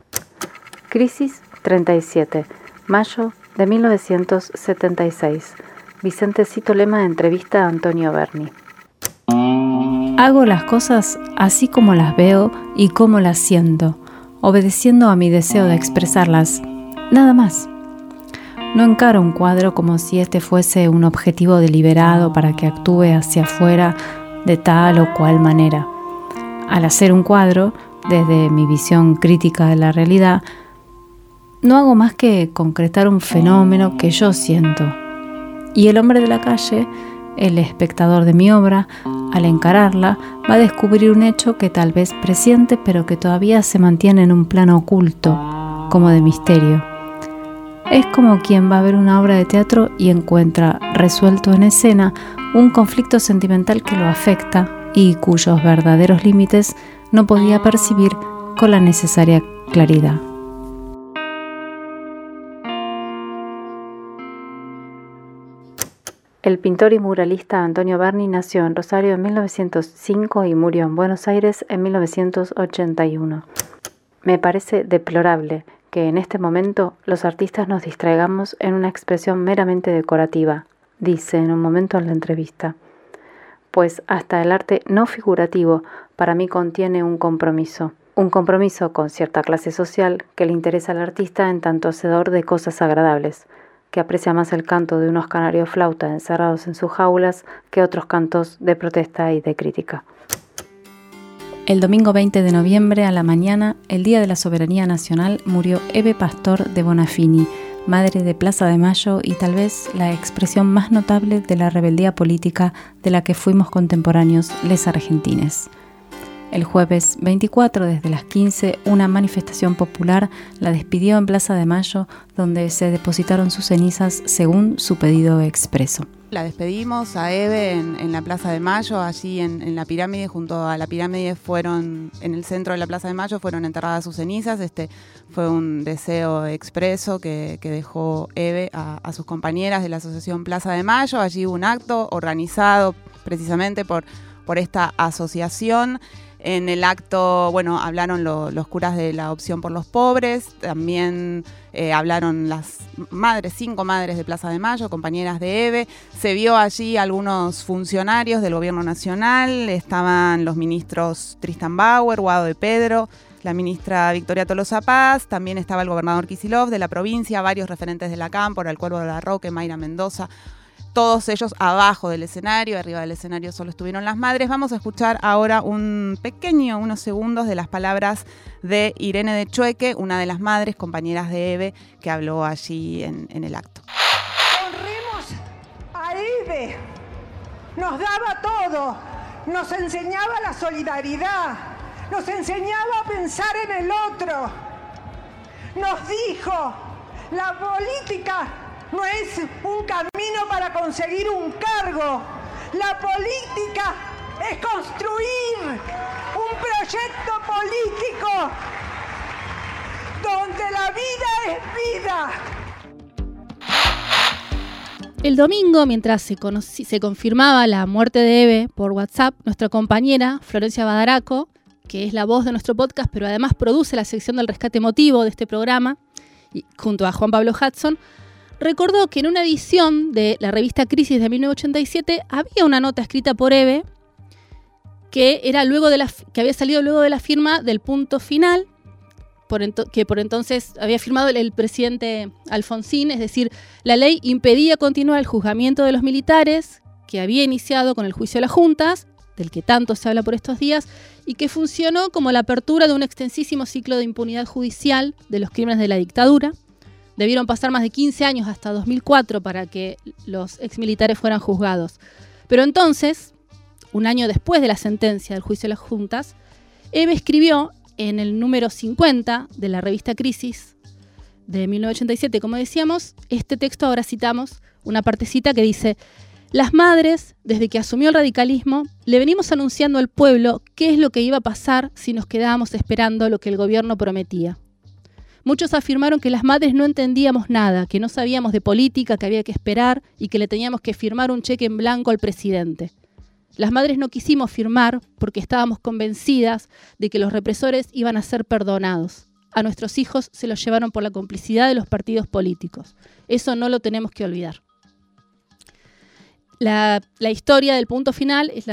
Crisis 37, mayo de 1976. Vicentecito Lema entrevista a Antonio Berni. Hago las cosas así como las veo y como las siento, obedeciendo a mi deseo de expresarlas. Nada más. No encaro un cuadro como si este fuese un objetivo deliberado para que actúe hacia afuera de tal o cual manera. Al hacer un cuadro, desde mi visión crítica de la realidad, no hago más que concretar un fenómeno que yo siento. Y el hombre de la calle, el espectador de mi obra, al encararla, va a descubrir un hecho que tal vez presiente, pero que todavía se mantiene en un plano oculto, como de misterio. Es como quien va a ver una obra de teatro y encuentra resuelto en escena un conflicto sentimental que lo afecta y cuyos verdaderos límites no podía percibir con la necesaria claridad. El pintor y muralista Antonio Berni nació en Rosario en 1905 y murió en Buenos Aires en 1981. Me parece deplorable que en este momento los artistas nos distraigamos en una expresión meramente decorativa, dice en un momento en la entrevista. Pues hasta el arte no figurativo para mí contiene un compromiso, un compromiso con cierta clase social que le interesa al artista en tanto hacedor de cosas agradables, que aprecia más el canto de unos canarios flauta encerrados en sus jaulas que otros cantos de protesta y de crítica. El domingo 20 de noviembre a la mañana, el Día de la Soberanía Nacional, murió Eve Pastor de Bonafini, madre de Plaza de Mayo y tal vez la expresión más notable de la rebeldía política de la que fuimos contemporáneos les argentines. El jueves 24, desde las 15, una manifestación popular la despidió en Plaza de Mayo, donde se depositaron sus cenizas según su pedido expreso. La despedimos a Eve en, la Plaza de Mayo, allí en, la pirámide, junto a la pirámide fueron, en el centro de la Plaza de Mayo fueron enterradas sus cenizas. Este fue un deseo expreso que, dejó Eve a, sus compañeras de la Asociación Plaza de Mayo. Allí hubo un acto organizado precisamente por, por esta asociación. En el acto, bueno, hablaron los curas de la opción por los pobres, también eh, hablaron las madres, cinco madres de Plaza de Mayo, compañeras de EVE. Se vio allí algunos funcionarios del gobierno nacional, estaban los ministros Tristan Bauer, Guado de Pedro, la ministra Victoria Tolosa Paz, también estaba el gobernador Kisilov de la provincia, varios referentes de la Cámpora, el Cuervo de la Roque, Mayra Mendoza, todos ellos abajo del escenario, arriba del escenario solo estuvieron las madres. Vamos a escuchar ahora un pequeño, unos segundos de las palabras de Irene de Chueque, una de las madres, compañeras de Eve, que habló allí en, el acto. Honremos a Eve, nos daba todo, nos enseñaba la solidaridad, nos enseñaba a pensar en el otro, nos dijo, la política no es un camino para conseguir un cargo. La política es construir un proyecto político donde la vida es vida. El domingo, mientras se, confirmaba la muerte de Eve por WhatsApp, nuestra compañera Florencia Badaraco, que es la voz de nuestro podcast, pero además produce la sección del rescate emotivo de este programa, junto a Juan Pablo Hudson, recordó que en una edición de la revista Crisis de 1987 había una nota escrita por Eve que, era luego de la, que había salido luego de la firma del punto final, que por entonces había firmado el, presidente Alfonsín, es decir, la ley impedía continuar el juzgamiento de los militares que había iniciado con el juicio de las juntas, del que tanto se habla por estos días, y que funcionó como la apertura de un extensísimo ciclo de impunidad judicial de los crímenes de la dictadura. Debieron pasar más de 15 años hasta 2004 para que los exmilitares fueran juzgados. Pero entonces, un año después de la sentencia del juicio de las juntas, Eve escribió en el número 50 de la revista Crisis de 1987, como decíamos, este texto ahora citamos una partecita que dice, las madres, desde que asumió el radicalismo, le venimos anunciando al pueblo qué es lo que iba a pasar si nos quedábamos esperando lo que el gobierno prometía. Muchos afirmaron que las madres no entendíamos nada, que no sabíamos de política, que había que esperar y que le teníamos que firmar un cheque en blanco al presidente. Las madres no quisimos firmar porque estábamos convencidas de que los represores iban a ser perdonados. A nuestros hijos se los llevaron por la complicidad de los partidos políticos. Eso no lo tenemos que olvidar. La, historia del punto final es,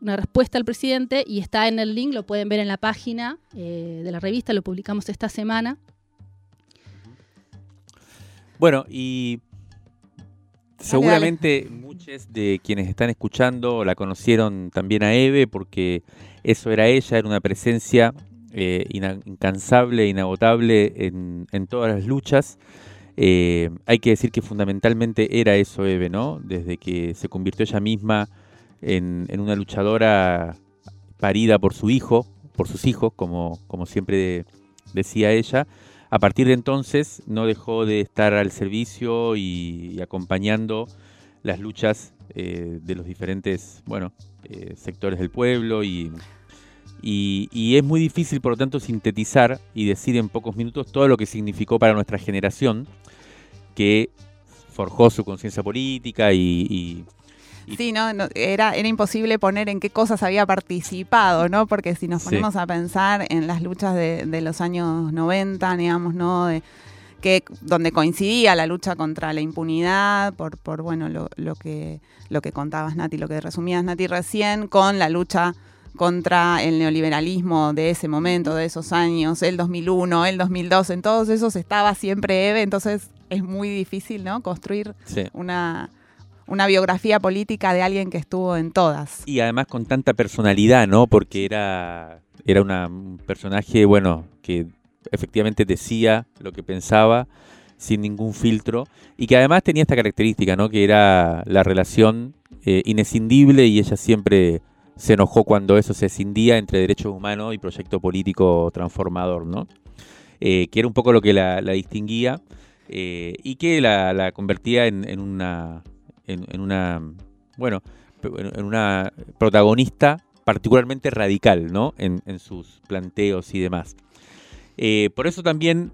una respuesta al presidente y está en el link, lo pueden ver en la página eh, de la revista, lo publicamos esta semana. Bueno, y seguramente muchos de quienes están escuchando la conocieron también a Eve porque eso era ella, era una presencia eh, incansable, inagotable en, todas las luchas. Eh, hay que decir que fundamentalmente era eso Eve, ¿no? Desde que se convirtió ella misma en, una luchadora parida por su hijo, por sus hijos, como, como siempre decía ella, a partir de entonces no dejó de estar al servicio y, acompañando las luchas eh, de los diferentes bueno, eh, sectores del pueblo y, y, es muy difícil por lo tanto sintetizar y decir en pocos minutos todo lo que significó para nuestra generación que forjó su conciencia política y, Sí, no, era, era imposible poner en qué cosas había participado, ¿no? Porque si nos ponemos a pensar en las luchas de, de los años 90, digamos, ¿no? De, que, donde coincidía la lucha contra la impunidad, por, por bueno, lo, lo, que, lo que contabas, Nati, lo que resumías, Nati, recién, con la lucha contra el neoliberalismo de ese momento, de esos años, el 2001, el 2002, en todos esos estaba siempre Eve, entonces es muy difícil, ¿no? Construir una una biografía política de alguien que estuvo en todas. Y además con tanta personalidad, ¿no? Porque era, era un personaje, bueno, que efectivamente decía lo que pensaba sin ningún filtro, y que además tenía esta característica, ¿no? que era la relación eh, inescindible y ella siempre se enojó cuando eso se escindía entre derechos humanos y proyecto político transformador, ¿no? Eh, que era un poco lo que la, distinguía eh, y que la, convertía en, una, en, una, bueno, en una protagonista particularmente radical, ¿no? En, sus planteos y demás. por eso también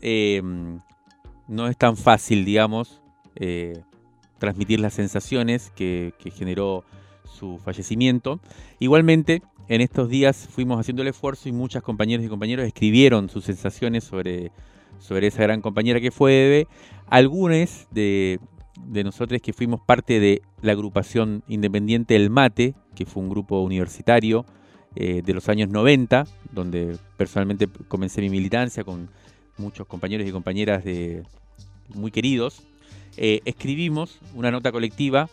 no es tan fácil, digamos, transmitir las sensaciones que, generó su fallecimiento. Igualmente, en estos días fuimos haciendo el esfuerzo y muchas compañeras y compañeros escribieron sus sensaciones sobre, sobre esa gran compañera que fue Eve. Algunos de, nosotros que fuimos parte de la agrupación independiente El Mate, que fue un grupo universitario eh, de los años 90, donde personalmente comencé mi militancia con muchos compañeros y compañeras de, muy queridos. Eh, escribimos una nota colectiva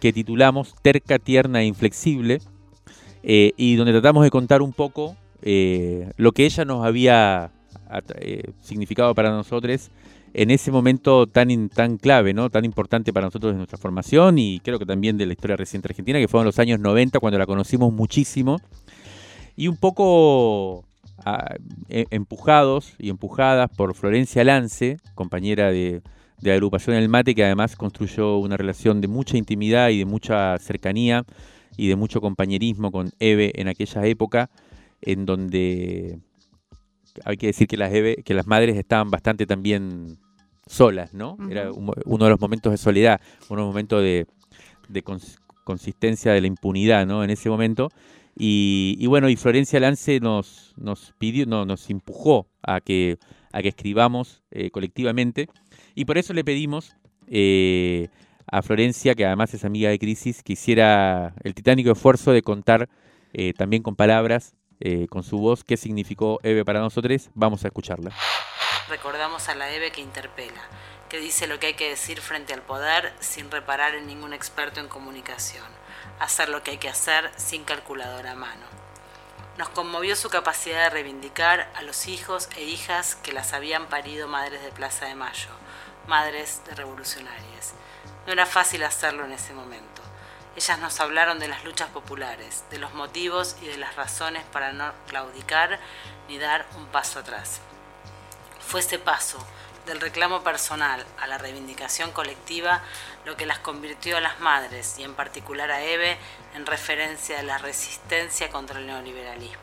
que titulamos Terca, Tierna e Inflexible, eh, y donde tratamos de contar un poco lo que ella nos había significado para nosotros en ese momento tan, tan clave, ¿no? tan importante para nosotros de nuestra formación y creo que también de la historia reciente argentina, que fueron los años 90 cuando la conocimos muchísimo, y un poco ah, e, empujados y empujadas por Florencia Lance, compañera de, de agrupación El Mate, que además construyó una relación de mucha intimidad y de mucha cercanía y de mucho compañerismo con Eve en aquella época, en donde hay que decir que las, que las madres estaban bastante también solas, ¿no? Era uno de los momentos de soledad, uno de los momentos de, consistencia de la impunidad, ¿no? En ese momento. Y, bueno, y Florencia Lance nos, nos pidió, no, nos empujó a que, a que escribamos eh, colectivamente y por eso le pedimos eh, a Florencia, que además es amiga de Crisis, que hiciera el titánico esfuerzo de contar eh, también con palabras, eh, con su voz, qué significó Eve para nosotros. Vamos a escucharla. Recordamos a la Eve que interpela, que dice lo que hay que decir frente al poder sin reparar en ningún experto en comunicación, hacer lo que hay que hacer sin calculadora a mano. Nos conmovió su capacidad de reivindicar a los hijos e hijas que las habían parido madres de Plaza de Mayo madres de revolucionarias. No era fácil hacerlo en ese momento. Ellas nos hablaron de las luchas populares, de los motivos y de las razones para no claudicar ni dar un paso atrás. Fue ese paso, del reclamo personal a la reivindicación colectiva, lo que las convirtió a las madres y en particular a Eve en referencia de la resistencia contra el neoliberalismo,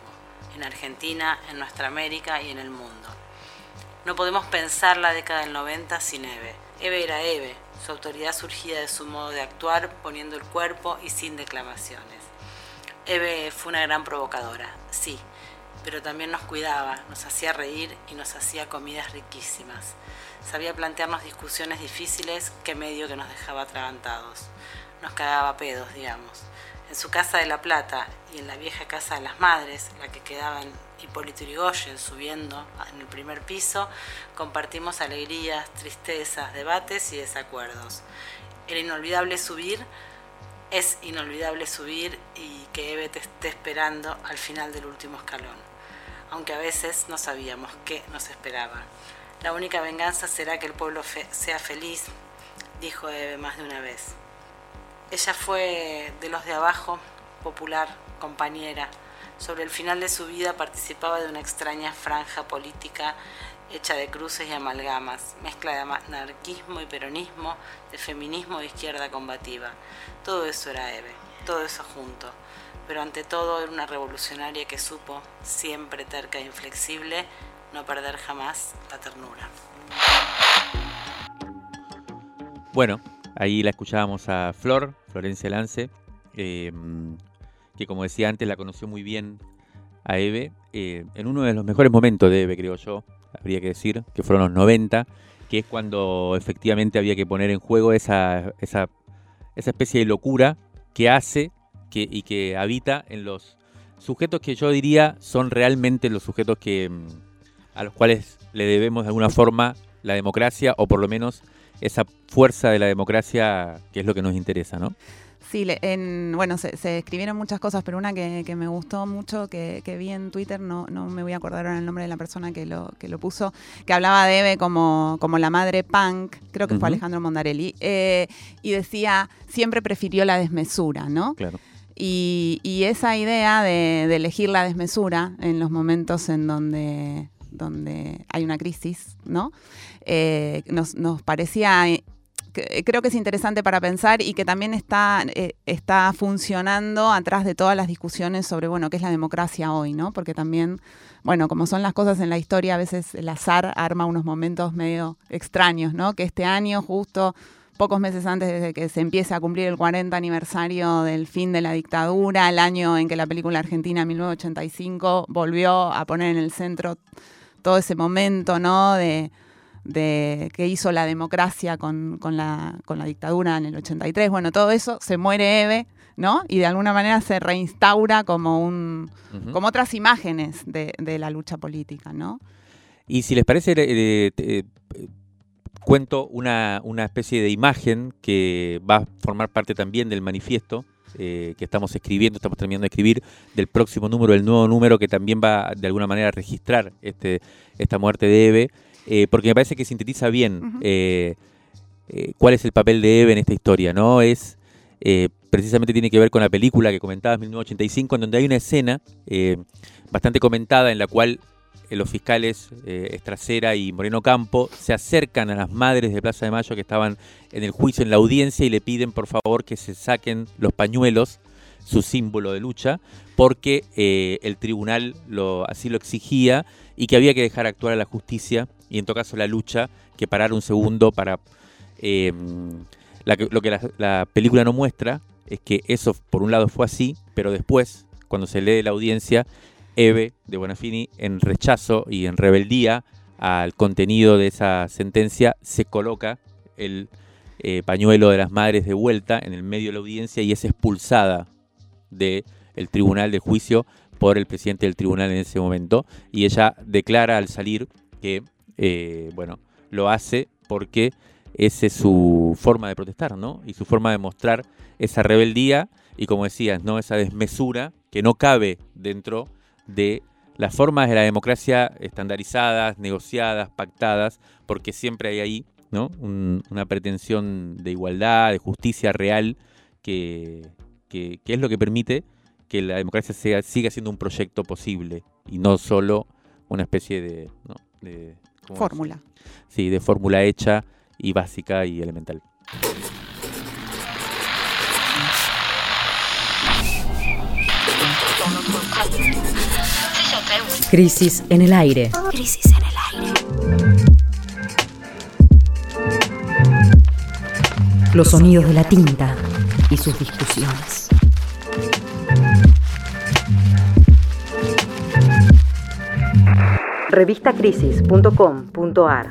en Argentina, en nuestra América y en el mundo. No podemos pensar la década del 90 sin Eve. Eve era Eve, su autoridad surgía de su modo de actuar, poniendo el cuerpo y sin declamaciones. Eve fue una gran provocadora, sí, pero también nos cuidaba, nos hacía reír y nos hacía comidas riquísimas. Sabía plantearnos discusiones difíciles que medio que nos dejaba atragantados. Nos cagaba pedos, digamos. En su casa de La Plata y en la vieja casa de las madres, la que quedaba en Hipólito Yrigoyen subiendo en el primer piso, compartimos alegrías, tristezas, debates y desacuerdos. Era inolvidable subir, es inolvidable subir y que Eve te esté esperando al final del último escalón, aunque a veces no sabíamos qué nos esperaba. La única venganza será que el pueblo sea feliz, dijo Eve más de una vez. Ella fue de los de abajo, popular, compañera, sobre el final de su vida participaba de una extraña franja política hecha de cruces y amalgamas, mezcla de anarquismo y peronismo, de feminismo e izquierda combativa. Todo eso era Eve, todo eso junto, pero ante todo era una revolucionaria que supo, siempre terca e inflexible, no perder jamás la ternura. Bueno, ahí la escuchábamos a Flor, Florencia Lance, eh, que como decía antes la conoció muy bien a Eve, eh, en uno de los mejores momentos de Eve, creo yo, habría que decir, que fueron los 90, que es cuando efectivamente había que poner en juego esa, esa especie de locura que hace que, y que habita en los sujetos que yo diría son realmente los sujetos que, mm, a los cuales le debemos de alguna forma la democracia o por lo menos esa fuerza de la democracia que es lo que nos interesa, ¿no? Sí, en, bueno, se, escribieron muchas cosas, pero una que, me gustó mucho, que, vi en Twitter, no, no me voy a acordar ahora el nombre de la persona que lo, que lo puso, que hablaba de Eve como, como la madre punk, creo que fue Alejandro Mondarelli, eh, y decía, siempre prefirió la desmesura, ¿no? Claro. Y, esa idea de, elegir la desmesura en los momentos en donde, donde hay una crisis, ¿no? Eh, nos, nos parecía creo que es interesante para pensar y que también está, eh, está funcionando atrás de todas las discusiones sobre, bueno, qué es la democracia hoy, ¿no? Porque también, bueno, como son las cosas en la historia, a veces el azar arma unos momentos medio extraños, ¿no? Que este año, justo pocos meses antes de que se empiece a cumplir el 40 aniversario del fin de la dictadura, el año en que la película argentina 1985 volvió a poner en el centro todo ese momento, ¿no? De, de que hizo la democracia con, la, con la dictadura en el 83. Bueno, todo eso se muere Eve, ¿no? Y de alguna manera se reinstaura como un como otras imágenes de, la lucha política, ¿no? Y si les parece, eh, eh, cuento una, una, especie de imagen que va a formar parte también del manifiesto eh, que estamos escribiendo, estamos terminando de escribir, del próximo número, el nuevo número que también va de alguna manera a registrar este, esta muerte de Eve. Eh, porque me parece que sintetiza bien eh, eh, cuál es el papel de Eve en esta historia, ¿no? Es precisamente tiene que ver con la película que comentabas, 1985, en donde hay una escena bastante comentada en la cual los fiscales Estracera y Moreno Campo se acercan a las madres de Plaza de Mayo que estaban en el juicio, en la audiencia, y le piden por favor que se saquen los pañuelos, su símbolo de lucha, porque el tribunal así lo exigía y que había que dejar actuar a la justicia y en todo caso la lucha que parar un segundo para... Em, lo que la, película no muestra es que eso por un lado fue así, pero después, cuando se lee la audiencia, Eve de Bonafini, en rechazo y en rebeldía al contenido de esa sentencia, se coloca el eh, pañuelo de las madres de vuelta en el medio de la audiencia y es expulsada del tribunal de juicio por el presidente del tribunal en ese momento. Y ella declara al salir que eh, bueno, lo hace porque esa es su forma de protestar, ¿no? Y su forma de mostrar esa rebeldía y, como decías, ¿no? Esa desmesura que no cabe dentro de las formas de la democracia estandarizadas, negociadas, pactadas, porque siempre hay ahí, ¿no? una pretensión de igualdad, de justicia real, que, que, es lo que permite que la democracia sea, siga siendo un proyecto posible y no solo una especie de, de Fórmula. Sí, de fórmula hecha y básica y elemental. Crisis en el aire. Crisis en el aire. Los sonidos de la tinta y sus discusiones. revistacrisis.com.ar